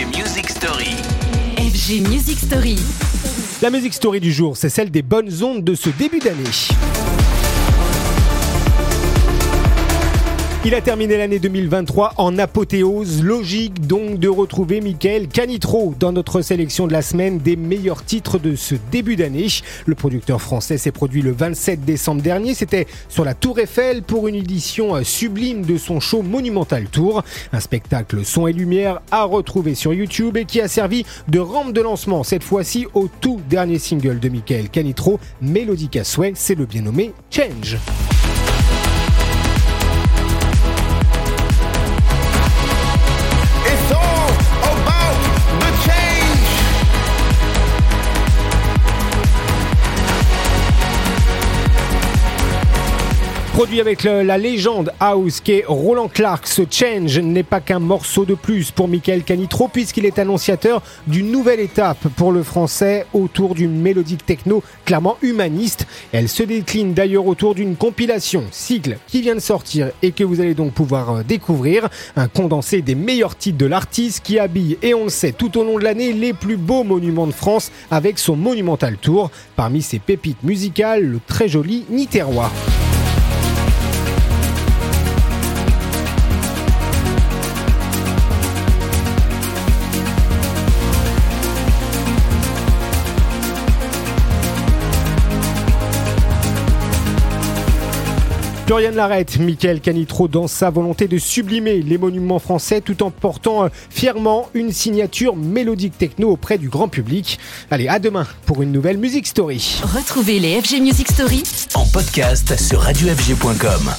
FG Music Story. FG Music Story. La musique story du jour, c'est celle des bonnes ondes de ce début d'année. Il a terminé l'année 2023 en apothéose, logique donc de retrouver Michael Canitro dans notre sélection de la semaine des meilleurs titres de ce début d'année. Le producteur français s'est produit le 27 décembre dernier, c'était sur la Tour Eiffel pour une édition sublime de son show Monumental Tour, un spectacle son et lumière à retrouver sur YouTube et qui a servi de rampe de lancement cette fois-ci au tout dernier single de Michael Canitro, à souhait, c'est le bien nommé Change. Produit avec la légende house qu'est Roland Clark, ce change n'est pas qu'un morceau de plus pour Michael Canitro puisqu'il est annonciateur d'une nouvelle étape pour le français autour d'une mélodique techno clairement humaniste. Elle se décline d'ailleurs autour d'une compilation, sigle, qui vient de sortir et que vous allez donc pouvoir euh, découvrir. Un condensé des meilleurs titres de l'artiste qui habille, et on le sait, tout au long de l'année, les plus beaux monuments de France avec son Monumental Tour. Parmi ses pépites musicales, le très joli Niterrois. Florian l'arrête, Michael Canitro dans sa volonté de sublimer les monuments français tout en portant euh, fièrement une signature mélodique techno auprès du grand public. Allez, à demain pour une nouvelle Music Story. Retrouvez les FG Music Story En podcast sur radiofg.com.